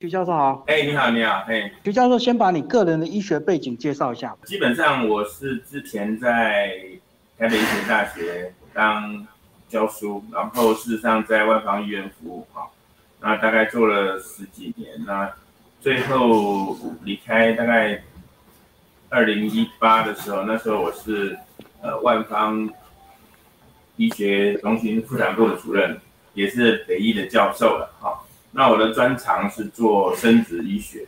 徐教授好，哎，你好，你好，哎，徐教授，先把你个人的医学背景介绍一下。基本上我是之前在台北医学大学当教书，然后事实上在外方医院服务，哈，那大概做了十几年，那最后离开大概二零一八的时候，那时候我是呃万方医学中心妇产部的主任，也是北医的教授了，哈。那我的专长是做生殖医学，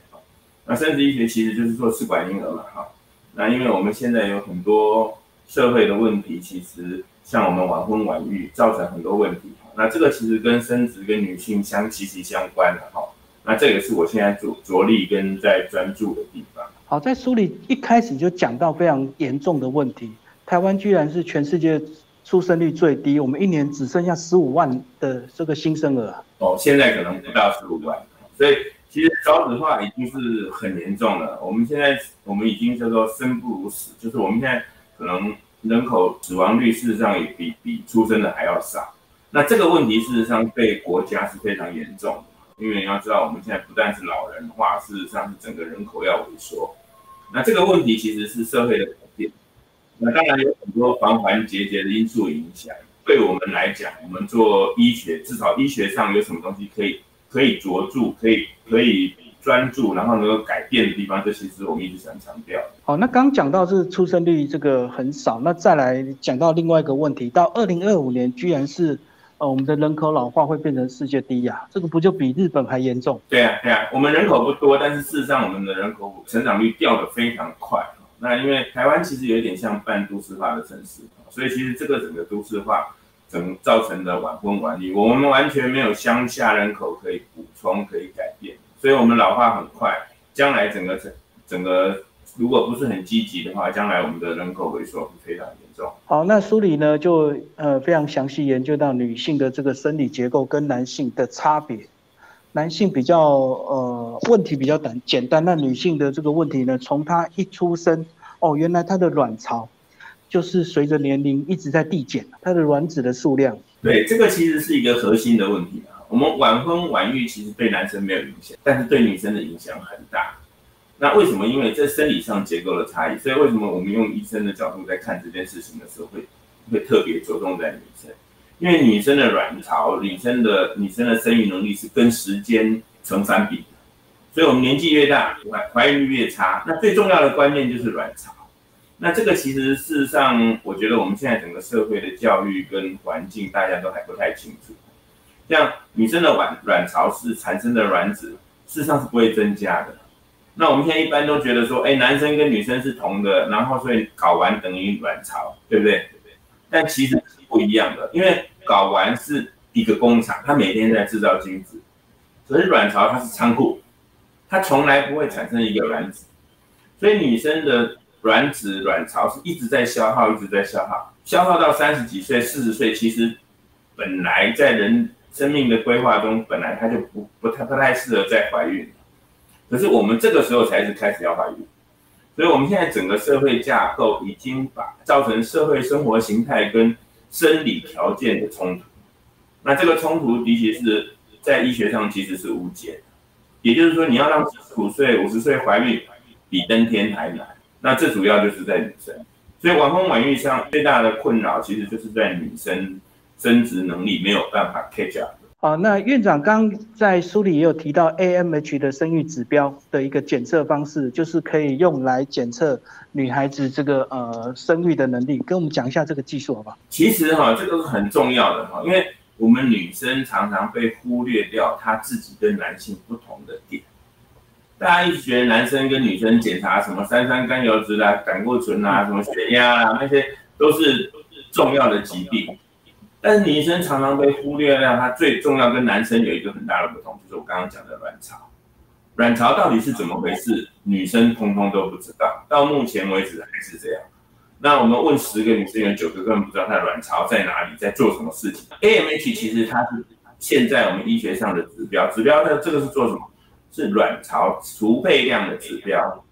那生殖医学其实就是做试管婴儿嘛，哈。那因为我们现在有很多社会的问题，其实像我们晚婚晚育造成很多问题，那这个其实跟生殖跟女性相息息相关的，哈。那这也是我现在着着力跟在专注的地方。好，在书里一开始就讲到非常严重的问题，台湾居然是全世界。出生率最低，我们一年只剩下十五万的这个新生儿。哦，现在可能不到十五万，所以其实少子化已经是很严重了。我们现在我们已经叫做生不如死，就是我们现在可能人口死亡率事实上也比比出生的还要少。那这个问题事实上对国家是非常严重的，因为你要知道我们现在不但是老人化，事实上是整个人口要萎缩。那这个问题其实是社会的改变。那当然有很多环环节节的因素影响。对我们来讲，我们做医学，至少医学上有什么东西可以可以着注，可以可以专注，然后能够改变的地方，这其实我们一直想强调。好，那刚讲到是出生率这个很少，那再来讲到另外一个问题，到二零二五年居然是呃我们的人口老化会变成世界第一啊，这个不就比日本还严重？对啊，对啊，我们人口不多，但是事实上我们的人口成长率掉的非常快。那因为台湾其实有一点像半都市化的城市，所以其实这个整个都市化整造成的晚婚晚育，我们完全没有乡下人口可以补充可以改变，所以我们老化很快，将来整个整整个如果不是很积极的话，将来我们的人口萎缩非常严重。好，那书里呢就呃非常详细研究到女性的这个生理结构跟男性的差别。男性比较呃问题比较简简单，那女性的这个问题呢，从她一出生哦，原来她的卵巢就是随着年龄一直在递减，她的卵子的数量。对，这个其实是一个核心的问题啊。我们晚婚晚育其实对男生没有影响，但是对女生的影响很大。那为什么？因为这生理上结构的差异，所以为什么我们用医生的角度在看这件事情的时候，会会特别着重在女生？因为女生的卵巢，女生的女生的生育能力是跟时间成反比的，所以我们年纪越大，怀怀孕率越差。那最重要的关键就是卵巢。那这个其实事实上，我觉得我们现在整个社会的教育跟环境，大家都还不太清楚。像女生的卵卵巢是产生的卵子，事实上是不会增加的。那我们现在一般都觉得说，哎，男生跟女生是同的，然后所以睾丸等于卵巢，对不对？对不对？但其实是不一样的，因为睾丸是一个工厂，它每天在制造精子，可是卵巢它是仓库，它从来不会产生一个卵子，所以女生的卵子卵巢是一直在消耗，一直在消耗，消耗到三十几岁、四十岁，其实本来在人生命的规划中，本来它就不不太不太适合再怀孕，可是我们这个时候才是开始要怀孕，所以我们现在整个社会架构已经把造成社会生活形态跟生理条件的冲突，那这个冲突的确是在医学上其实是无解的，也就是说，你要让四十五岁、五十岁怀孕比登天还难。那这主要就是在女生，所以晚婚晚育上最大的困扰其实就是在女生生殖能力没有办法 catch up。啊，那院长刚在书里也有提到 AMH 的生育指标的一个检测方式，就是可以用来检测女孩子这个呃生育的能力，跟我们讲一下这个技术好不好？其实哈，这个是很重要的哈，因为我们女生常常被忽略掉她自己跟男性不同的点。大家一直觉得男生跟女生检查什么三酸甘油脂啦、胆固醇啊、什么血压啊，那些都是重要的疾病。但是女生常常被忽略掉，它最重要跟男生有一个很大的不同，就是我刚刚讲的卵巢。卵巢到底是怎么回事？女生通通都不知道，到目前为止还是这样。那我们问十个女生，有九个根本不知道她的卵巢在哪里，在做什么事情。AMH 其实它是现在我们医学上的指标，指标的这个是做什么？是卵巢储备量的指标，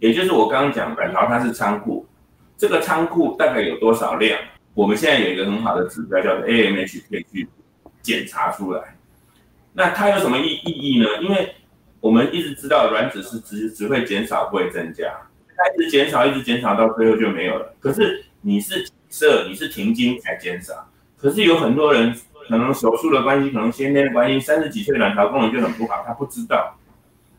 也就是我刚刚讲卵巢它是仓库，这个仓库大概有多少量？我们现在有一个很好的指标，叫做 AMH，可以去检查出来。那它有什么意意义呢？因为我们一直知道卵子是只只会减少不会增加，它一直减少一直减少到最后就没有了。可是你是射你是停经才减少，可是有很多人可能手术的关系，可能先天的关系，三十几岁卵巢功能就很不好，他不知道。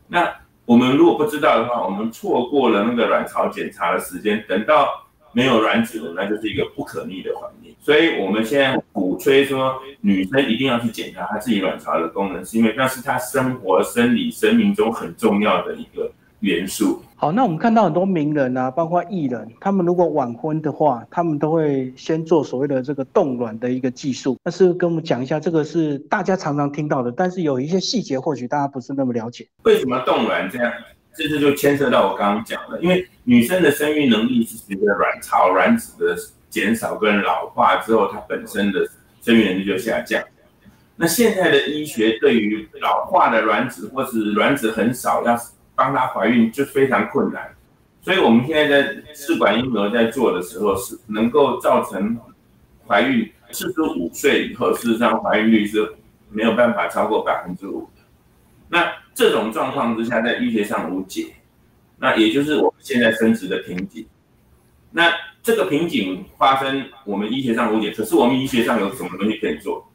那我们如果不知道的话，我们错过了那个卵巢检查的时间，等到。没有卵子的，那就是一个不可逆的环境。所以我们现在鼓吹说，女生一定要去检查她自己卵巢的功能，是因为那是她生活、生理、生命中很重要的一个元素。好，那我们看到很多名人啊，包括艺人，他们如果晚婚的话，他们都会先做所谓的这个冻卵的一个技术。那是跟我们讲一下，这个是大家常常听到的，但是有一些细节或许大家不是那么了解。为什么冻卵这样？这就牵涉到我刚刚讲的，因为女生的生育能力是随着卵巢卵子的减少跟老化之后，它本身的生育能力就下降。那现在的医学对于老化的卵子或是卵子很少，要帮她怀孕就非常困难。所以我们现在在试管婴儿在做的时候，是能够造成怀孕四十五岁以后，事实上怀孕率是没有办法超过百分之五的。那这种状况之下，在医学上无解，那也就是我们现在生殖的瓶颈。那这个瓶颈发生，我们医学上无解。可是我们医学上有什么东西可以做？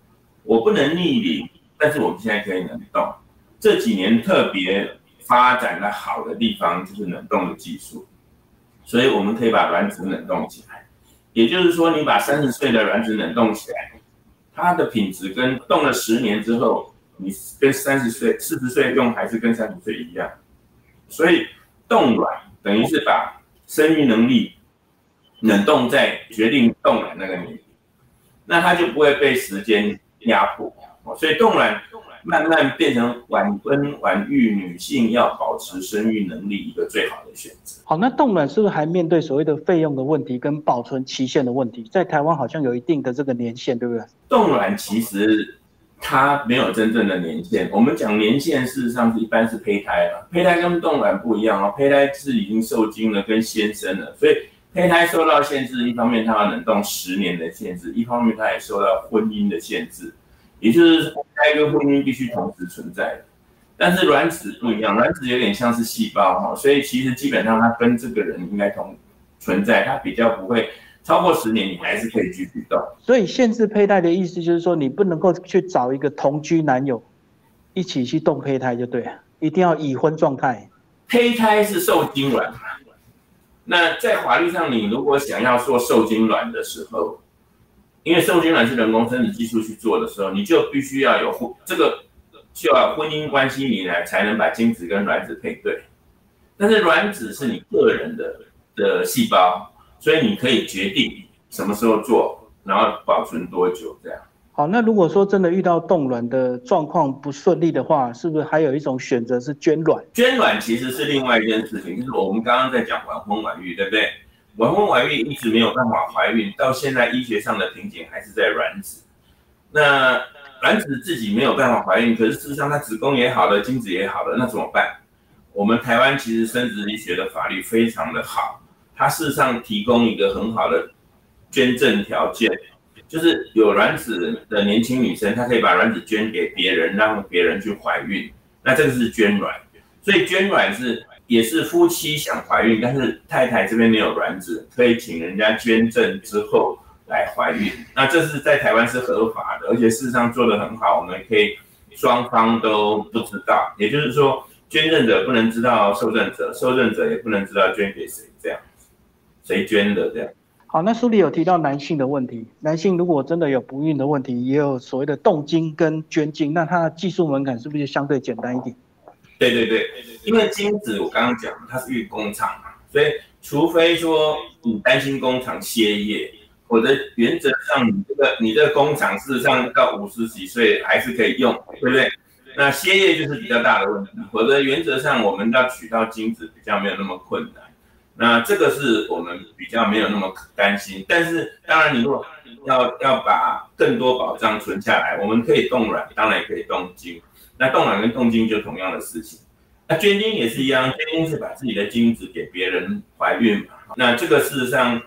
我不能逆龄，但是我们现在可以冷冻。这几年特别发展的好的地方就是冷冻的技术，所以我们可以把卵子冷冻起来。也就是说，你把三十岁的卵子冷冻起来，它的品质跟冻了十年之后。你跟三十岁、四十岁用还是跟三十岁一样，所以冻卵等于是把生育能力冷冻在决定冻卵那个年龄，那它就不会被时间压迫。所以冻卵慢慢变成晚婚晚育女性要保持生育能力一个最好的选择。好，那冻卵是不是还面对所谓的费用的问题跟保存期限的问题？在台湾好像有一定的这个年限，对不对？冻卵其实。它没有真正的年限。我们讲年限，事实上是一般是胚胎了。胚胎跟冻卵不一样哦，胚胎是已经受精了，跟先生了，所以胚胎受到限制。一方面它要冷冻十年的限制，一方面它也受到婚姻的限制，也就是胚胎跟婚姻必须同时存在。但是卵子不一样，卵子有点像是细胞哈，所以其实基本上它跟这个人应该同存在，它比较不会。超过十年，你还是可以继续动。所以限制胚胎的意思就是说，你不能够去找一个同居男友一起去动胚胎，就对了，一定要已婚状态。胚胎是受精卵嘛？那在法律上，你如果想要做受精卵的时候，因为受精卵是人工生殖技术去做的时候，你就必须要有婚这个就要婚姻关系，你来才能把精子跟卵子配对。但是卵子是你个人的的细胞。所以你可以决定什么时候做，然后保存多久这样。好，那如果说真的遇到冻卵的状况不顺利的话，是不是还有一种选择是捐卵？捐卵其实是另外一件事情，就是我们刚刚在讲晚婚晚育，对不对？晚婚晚育一直没有办法怀孕，到现在医学上的瓶颈还是在卵子。那卵子自己没有办法怀孕，可是事实上它子宫也好了，精子也好了，那怎么办？我们台湾其实生殖医学的法律非常的好。它事实上提供一个很好的捐赠条件，就是有卵子的年轻女生，她可以把卵子捐给别人，让别人去怀孕。那这个是捐卵，所以捐卵是也是夫妻想怀孕，但是太太这边没有卵子，可以请人家捐赠之后来怀孕。那这是在台湾是合法的，而且事实上做得很好，我们可以双方都不知道，也就是说捐赠者不能知道受赠者，受赠者也不能知道捐给谁，谁捐的这样？好，那书里有提到男性的问题，男性如果真的有不孕的问题，也有所谓的冻精跟捐精，那它的技术门槛是不是相对简单一点？对对对，因为精子我刚刚讲它是运工厂嘛，所以除非说你担心工厂歇业，或者原则上你这个你这个工厂事实上到五十几岁还是可以用，对不对？那歇业就是比较大的问题，否则原则上我们要取到精子比较没有那么困难。那这个是我们比较没有那么担心，但是当然，你如果要要把更多保障存下来，我们可以冻卵，当然也可以冻精。那冻卵跟冻精就同样的事情。那捐精也是一样，捐精是把自己的精子给别人怀孕嘛。那这个事实上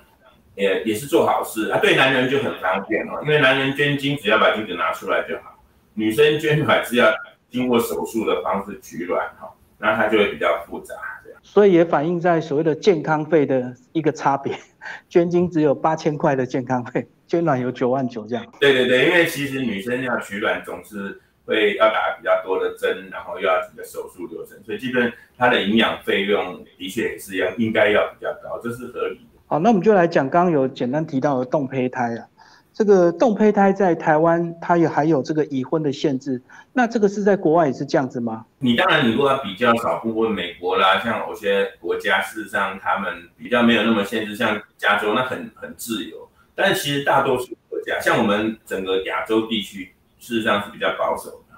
也也是做好事啊，对男人就很方便哦，因为男人捐精只要把精子拿出来就好，女生捐卵是要经过手术的方式取卵哈。那它就会比较复杂。所以也反映在所谓的健康费的一个差别，捐精只有八千块的健康费，捐卵有九万九这样。对对对，因为其实女生要取卵总是会要打比较多的针，然后又要整个手术流程，所以基本它的营养费用的确也是要应该要比较高，这是合理的。好，那我们就来讲刚刚有简单提到的冻胚胎啊。这个冻胚胎在台湾，它也还有这个已婚的限制。那这个是在国外也是这样子吗？你当然，你如果要比较少部分美国啦，像有些国家，事实上他们比较没有那么限制，像加州那很很自由。但其实大多数国家，像我们整个亚洲地区，事实上是比较保守的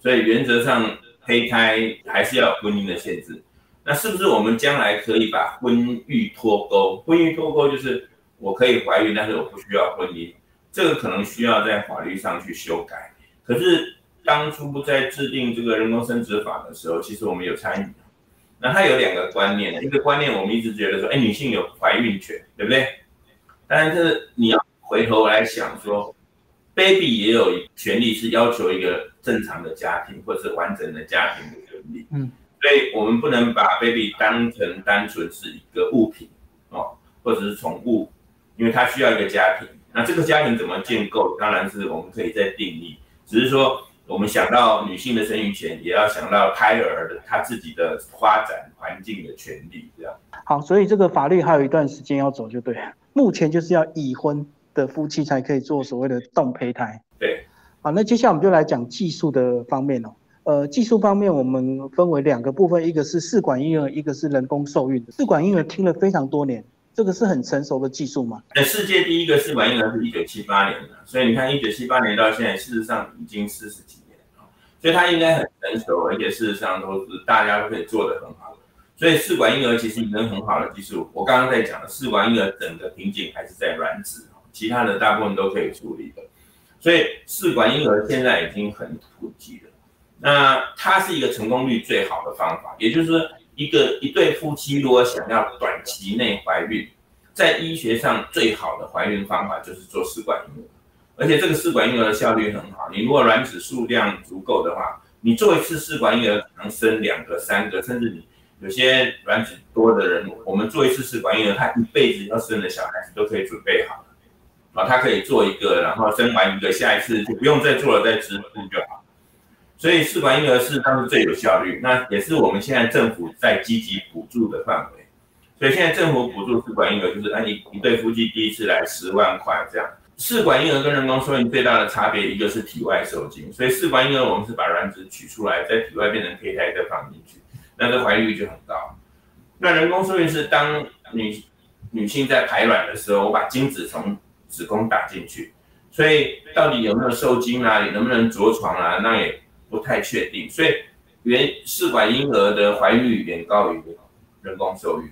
所以原则上胚胎还是要有婚姻的限制。那是不是我们将来可以把婚育脱钩？婚育脱钩就是我可以怀孕，但是我不需要婚姻。这个可能需要在法律上去修改，可是当初在制定这个人工生殖法的时候，其实我们有参与。那它有两个观念，一个观念我们一直觉得说，哎，女性有怀孕权，对不对？但是你要回头来想说，baby 也有权利是要求一个正常的家庭或者是完整的家庭的权利。嗯，所以我们不能把 baby 当成单纯是一个物品哦，或者是宠物，因为它需要一个家庭。那这个家庭怎么建构？当然是我们可以再定义，只是说我们想到女性的生育权，也要想到胎儿的他自己的发展环境的权利，这样。好，所以这个法律还有一段时间要走，就对。目前就是要已婚的夫妻才可以做所谓的冻胚胎。对。好，那接下来我们就来讲技术的方面哦。呃，技术方面我们分为两个部分，一个是试管婴儿，一个是人工受孕的。试管婴儿听了非常多年。这个是很成熟的技术吗？那世界第一个试管婴儿是一九七八年的，所以你看一九七八年到现在，事实上已经四十几年了，所以它应该很成熟，而且事实上都是大家都可以做得很好。所以试管婴儿其实已经很好的技术。我刚刚在讲的试管婴儿整个瓶颈还是在卵子，其他的大部分都可以处理的。所以试管婴儿现在已经很普及了。那它是一个成功率最好的方法，也就是说。一个一对夫妻如果想要短期内怀孕，在医学上最好的怀孕方法就是做试管婴儿，而且这个试管婴儿的效率很好。你如果卵子数量足够的话，你做一次试管婴儿能生两个、三个，甚至你有些卵子多的人，我们做一次试管婴儿，他一辈子要生的小孩子都可以准备好了啊，他可以做一个，然后生完一个，下一次就不用再做了，再植入就好。所以试管婴儿是当时最有效率，那也是我们现在政府在积极补助的范围。所以现在政府补助试管婴儿就是按一一对夫妻第一次来十万块这样。试管婴儿跟人工受孕最大的差别，一个是体外受精，所以试管婴儿我们是把卵子取出来，在体外变成胚胎再放进去，那这怀孕率就很高。那人工受孕是当女女性在排卵的时候，我把精子从子宫打进去，所以到底有没有受精啊，能不能着床啊，那也。不太确定，所以原试管婴儿的怀孕率远高于人工受孕。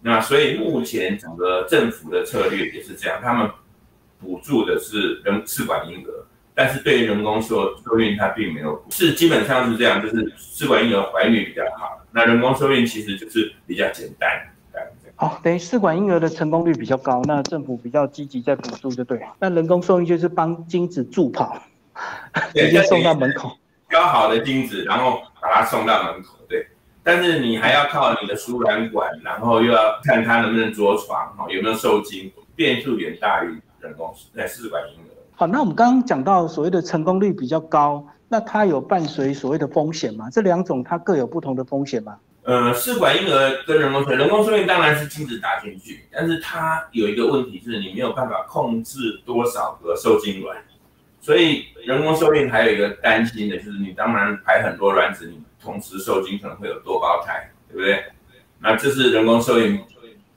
那所以目前整个政府的策略也是这样，他们补助的是人试管婴儿，但是对于人工受受孕，它并没有是基本上是这样，就是试管婴儿怀孕比较好，那人工受孕其实就是比较简单。好，等于试管婴儿的成功率比较高，那政府比较积极在补助，就对了。那人工受孕就是帮精子助跑，直接送到门口。挑好的精子，然后把它送到门口，对。但是你还要靠你的输卵管，然后又要看它能不能着床，哈，有没有受精，变数远大于人工在试管婴儿。好，那我们刚刚讲到所谓的成功率比较高，那它有伴随所谓的风险吗？这两种它各有不同的风险吗？呃，试管婴儿跟人工受孕，人工受孕当然是精子打进去，但是它有一个问题是你没有办法控制多少个受精卵。所以人工受孕还有一个担心的就是，你当然排很多卵子，你同时受精可能会有多胞胎，对不对？那这是人工受孕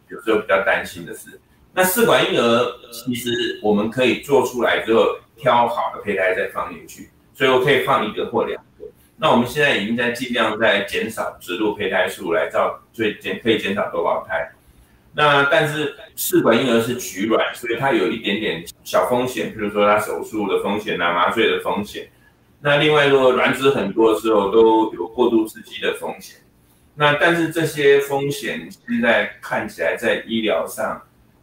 有时候比较担心的事。那试管婴儿其实我们可以做出来之后挑好的胚胎再放进去，所以我可以放一个或两个。那我们现在已经在尽量在减少植入胚胎数来造，最减可以减少多胞胎。那但是试管婴儿是取卵，所以它有一点点小风险，比如说它手术的风险啊、麻醉的风险。那另外，如果卵子很多时候，都有过度刺激的风险。那但是这些风险现在看起来在医疗上，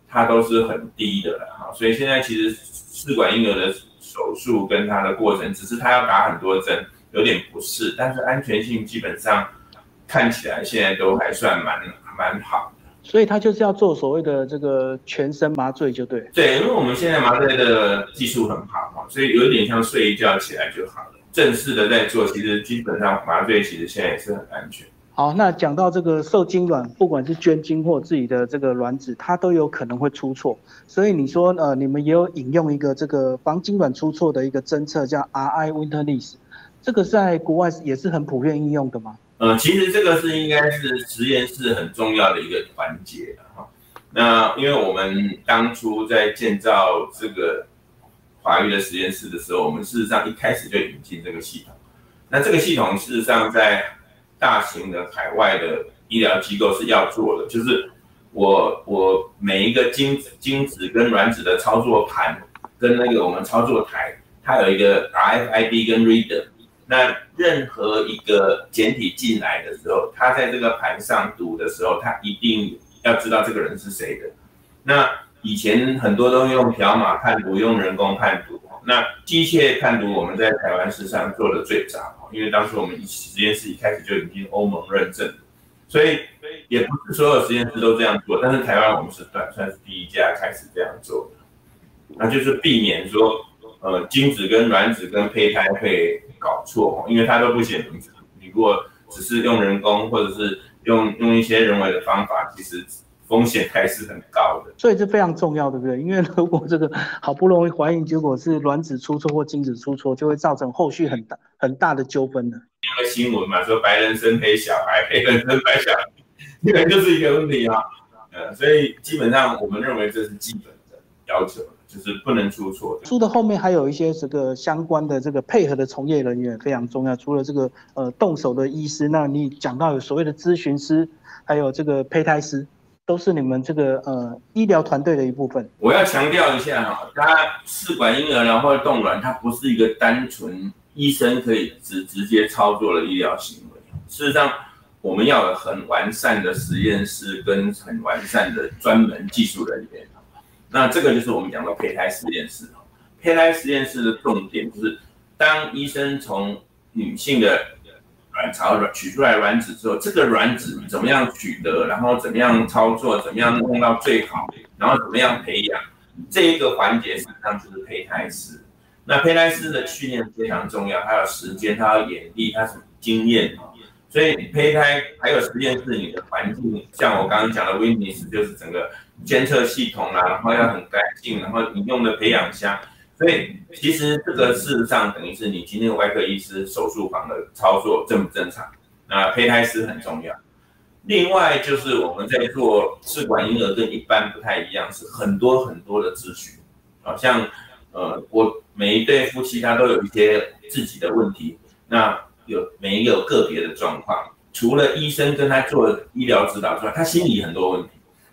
它都是很低的了哈。所以现在其实试管婴儿的手术跟它的过程，只是它要打很多针，有点不适，但是安全性基本上。看起来现在都还算蛮蛮好的。所以他就是要做所谓的这个全身麻醉，就对。对，因为我们现在麻醉的技术很好嘛，所以有点像睡一觉起来就好了。正式的在做，其实基本上麻醉其实现在也是很安全。好，那讲到这个受精卵，不管是捐精或自己的这个卵子，它都有可能会出错。所以你说，呃，你们也有引用一个这个防精卵出错的一个侦测，叫 RI Winterlist，这个在国外也是很普遍应用的吗？呃，其实这个是应该是实验室很重要的一个环节哈。那因为我们当初在建造这个华育的实验室的时候，我们事实上一开始就引进这个系统。那这个系统事实上在大型的海外的医疗机构是要做的，就是我我每一个精子精子跟卵子的操作盘跟那个我们操作台，它有一个 RFID 跟 reader，那任何一个简体进来的时候，他在这个盘上读的时候，他一定要知道这个人是谁的。那以前很多都用条码判读，用人工判读。那机械判读我们在台湾市场做的最早，因为当时我们实验室一开始就已经欧盟认证，所以也不是所有实验室都这样做，但是台湾我们是算算是第一家开始这样做的，那就是避免说，呃，精子跟卵子跟胚胎会搞错，因为他都不写名字，你如果只是用人工或者是用用一些人为的方法，其实。风险还是很高的，所以这非常重要，对不对？因为如果这个好不容易怀孕，结果是卵子出错或精子出错，就会造成后续很大很大的纠纷的。因为新闻嘛，说白人生黑小孩，黑人生白小孩，这个就是一个问题啊。呃，所以基本上我们认为这是基本的要求，就是不能出错。出的后面还有一些这个相关的这个配合的从业人员非常重要，除了这个呃动手的医师，那你讲到有所谓的咨询师，还有这个胚胎师。都是你们这个呃医疗团队的一部分。我要强调一下哈，它试管婴儿然后冻卵，它不是一个单纯医生可以直直接操作的医疗行为。事实上，我们要有很完善的实验室跟很完善的专门技术人员。那这个就是我们讲的胚胎实验室。胚胎实验室的重点就是，当医生从女性的卵巢取出来卵子之后，这个卵子怎么样取得，然后怎么样操作，怎么样弄到最好，然后怎么样培养，这一个环节实际上就是胚胎师。那胚胎师的训练非常重要，他有时间，他有眼力，他什么经验所以胚胎还有实验室里的环境，像我刚刚讲的 Witness，就是整个监测系统啦，然后要很干净，然后你用的培养箱。所以其实这个事实上等于是你今天外科医师手术房的操作正不正常？那胚胎师很重要。另外就是我们在做试管婴儿跟一般不太一样，是很多很多的咨询。好像呃，我每一对夫妻他都有一些自己的问题，那有没有个别的状况，除了医生跟他做医疗指导之外，他心里很多问题。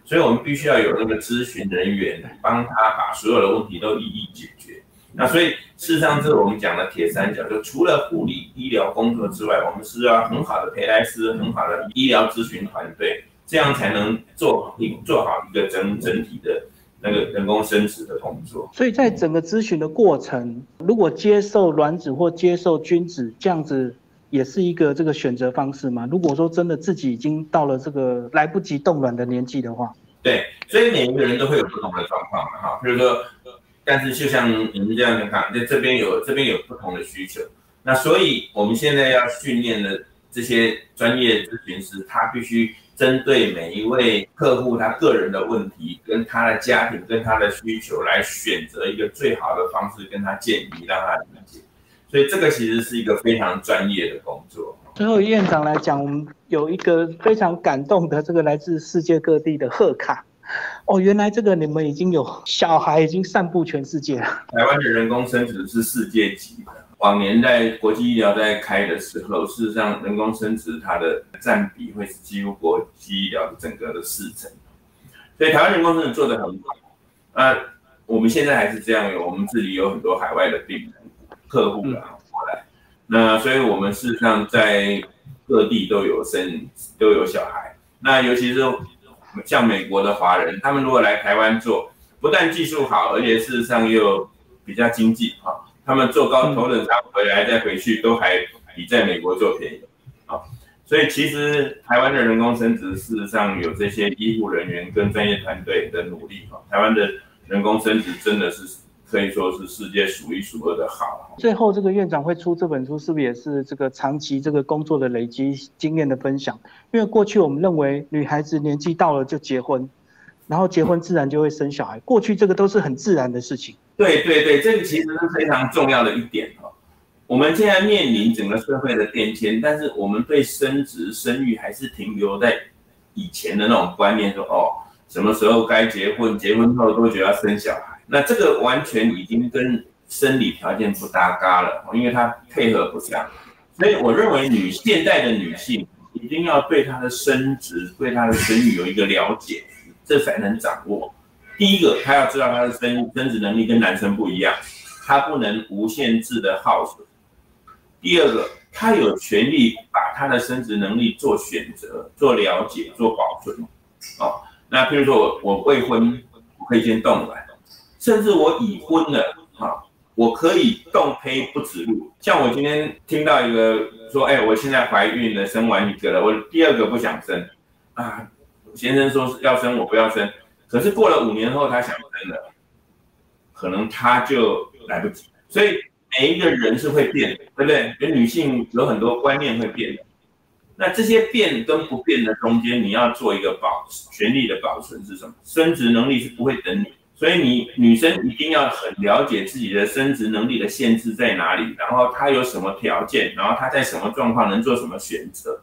所以我们必须要有那个咨询人员帮他把所有的问题都一一解决。那所以事实上，这是我们讲的铁三角，就除了护理医疗工作之外，我们是要很好的陪胎师、很好的医疗咨询团队，这样才能做好一做好一个整整体的那个人工生殖的工作。所以在整个咨询的过程，如果接受卵子或接受精子，这样子也是一个这个选择方式吗？如果说真的自己已经到了这个来不及冻卵的年纪的话。对，所以每一个人都会有不同的状况，哈，比如说，但是就像你们这样看，在这边有这边有不同的需求，那所以我们现在要训练的这些专业咨询师，他必须针对每一位客户他个人的问题，跟他的家庭跟他的需求来选择一个最好的方式跟他建议，让他理解。所以这个其实是一个非常专业的工作。最后，院长来讲，我们有一个非常感动的这个来自世界各地的贺卡。哦，原来这个你们已经有小孩已经散布全世界了。台湾的人工生殖是世界级的。往年在国际医疗在开的时候，事实上人工生殖它的占比会是几乎国际医疗的整个的四成。所以台湾人工生殖做得很好。那我们现在还是这样，我们这里有很多海外的病人客户啊。那所以，我们事实上在各地都有生，都有小孩。那尤其是像美国的华人，他们如果来台湾做，不但技术好，而且事实上又比较经济啊。他们坐高头等舱回来再回去，都还比在美国做便宜啊。所以其实台湾的人工生殖事实上有这些医护人员跟专业团队的努力哈，台湾的人工生殖真的是。可以说是世界数一数二的好。最后，这个院长会出这本书，是不是也是这个长期这个工作的累积经验的分享？因为过去我们认为女孩子年纪到了就结婚，然后结婚自然就会生小孩，过去这个都是很自然的事情。对对对，这个其实是非常重要的一点哦。我们现在面临整个社会的变迁，但是我们对生殖生育还是停留在以前的那种观念，说哦，什么时候该结婚，结婚后多久要生小孩。那这个完全已经跟生理条件不搭嘎了，因为它配合不上，所以我认为女现代的女性一定要对她的生殖、对她的生育有一个了解，这才能掌握。第一个，她要知道她的生生殖能力跟男生不一样，她不能无限制的耗损。第二个，她有权利把她的生殖能力做选择、做了解、做保存。哦，那譬如说我我未婚，我可以先冻卵。甚至我已婚了，哈，我可以动胚不植入。像我今天听到一个说，哎，我现在怀孕了，生完一个了，我第二个不想生，啊，先生说要生，我不要生。可是过了五年后，他想生了，可能他就来不及。所以每一个人是会变的，对不对？跟女性有很多观念会变的。那这些变跟不变的中间，你要做一个保权利的保存是什么？生殖能力是不会等你。所以你女生一定要很了解自己的生殖能力的限制在哪里，然后她有什么条件，然后她在什么状况能做什么选择。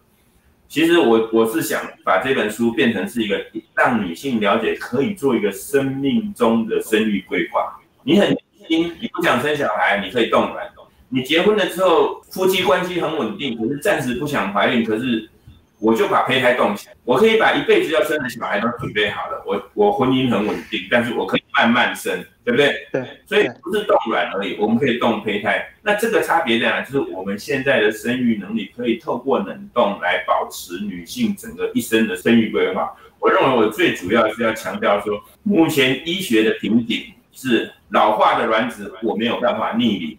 其实我我是想把这本书变成是一个让女性了解可以做一个生命中的生育规划。你很年轻，你不想生小孩，你可以动卵。你结婚了之后，夫妻关系很稳定，可是暂时不想怀孕，可是。我就把胚胎冻起来，我可以把一辈子要生的小孩都准备好了。我我婚姻很稳定，但是我可以慢慢生，对不对？对。所以不是冻卵而已，我们可以冻胚胎。那这个差别在哪？就是我们现在的生育能力可以透过冷冻来保持女性整个一生的生育规划。我认为我最主要是要强调说，目前医学的瓶颈是老化的卵子，我没有办法逆龄。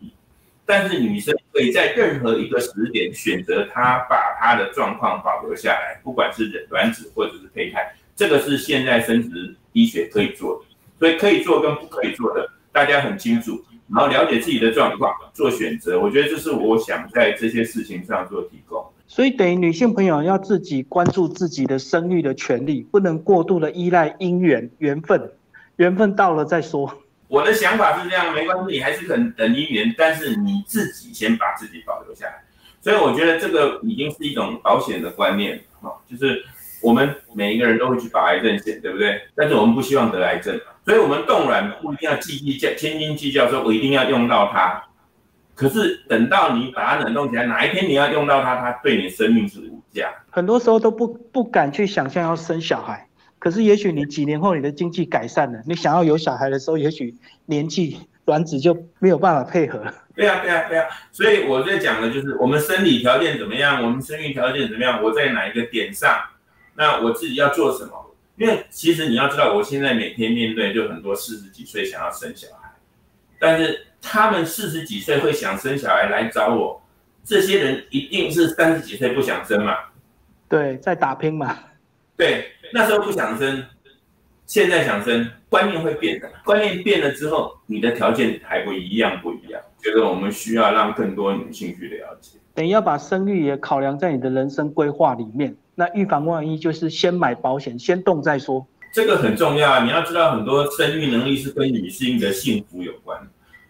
但是女生可以在任何一个时点选择，他把他的状况保留下来，不管是卵子或者是胚胎，这个是现在生殖医学可以做的。所以可以做跟不可以做的，大家很清楚，然后了解自己的状况做选择。我觉得这是我想在这些事情上做提供。所以等于女性朋友要自己关注自己的生育的权利，不能过度的依赖姻缘缘分，缘分到了再说。我的想法是这样，没关系，你还是等等一年，但是你自己先把自己保留下来。所以我觉得这个已经是一种保险的观念，哈，就是我们每一个人都会去保癌症险，对不对？但是我们不希望得癌症，所以我们冻卵不一定要斤斤计较千斤计较，说我一定要用到它。可是等到你把它冷冻起来，哪一天你要用到它，它对你生命是无价。很多时候都不不敢去想象要生小孩。可是，也许你几年后你的经济改善了，你想要有小孩的时候，也许年纪卵子就没有办法配合。对啊，对啊，对啊。所以我在讲的就是我们生理条件怎么样，我们生育条件怎么样，我在哪一个点上，那我自己要做什么？因为其实你要知道，我现在每天面对就很多四十几岁想要生小孩，但是他们四十几岁会想生小孩来找我，这些人一定是三十几岁不想生嘛？对，在打拼嘛。对，那时候不想生，现在想生，观念会变的。观念变了之后，你的条件还不一样，不一样。觉得我们需要让更多女性去了解，等于要把生育也考量在你的人生规划里面。那预防万一，就是先买保险，先动再说。这个很重要啊！你要知道，很多生育能力是跟女性的幸福有关。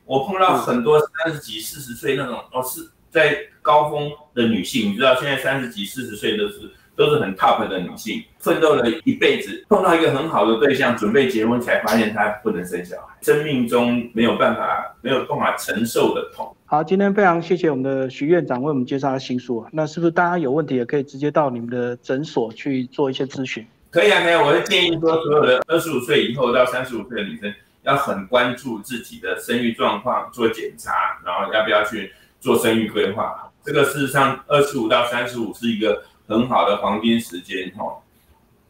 我碰到很多三十几、四十岁那种，哦，是在高峰的女性，你知道，现在三十几、四十岁都是。都是很 top 的女性，奋斗了一辈子，碰到一个很好的对象，准备结婚，才发现她不能生小孩，生命中没有办法，没有办法承受的痛。好，今天非常谢谢我们的徐院长为我们介绍新书啊。那是不是大家有问题也可以直接到你们的诊所去做一些咨询？可以啊，可以。我是建议说，所有的二十五岁以后到三十五岁的女生，要很关注自己的生育状况，做检查，然后要不要去做生育规划。这个事实上，二十五到三十五是一个。很好的黄金时间哈，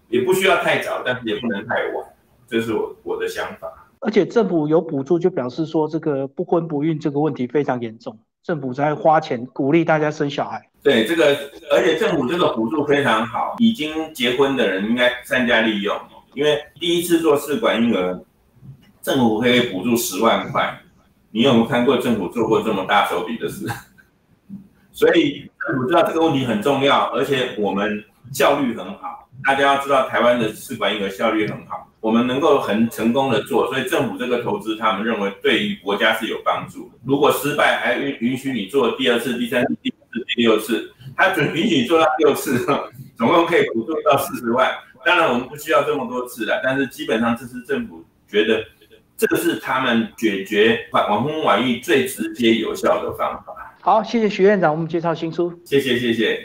也不需要太早，但是也不能太晚，这是我我的想法。而且政府有补助，就表示说这个不婚不孕这个问题非常严重，政府在花钱鼓励大家生小孩。对这个，而且政府这个补助非常好，已经结婚的人应该善加利用，因为第一次做试管婴儿，政府可以补助十万块。你有没有看过政府做过这么大手笔的事？所以我知道这个问题很重要，而且我们效率很好。大家要知道，台湾的试管婴儿效率很好，我们能够很成功的做，所以政府这个投资，他们认为对于国家是有帮助。如果失败，还允允许你做第二次、第三次、第四次、第六次，他准允许做到六次，总共可以补助到四十万。当然，我们不需要这么多次了，但是基本上这是政府觉得。这是他们解决晚晚婚晚育最直接有效的方法。好，谢谢徐院长，我们介绍新书。谢谢，谢谢。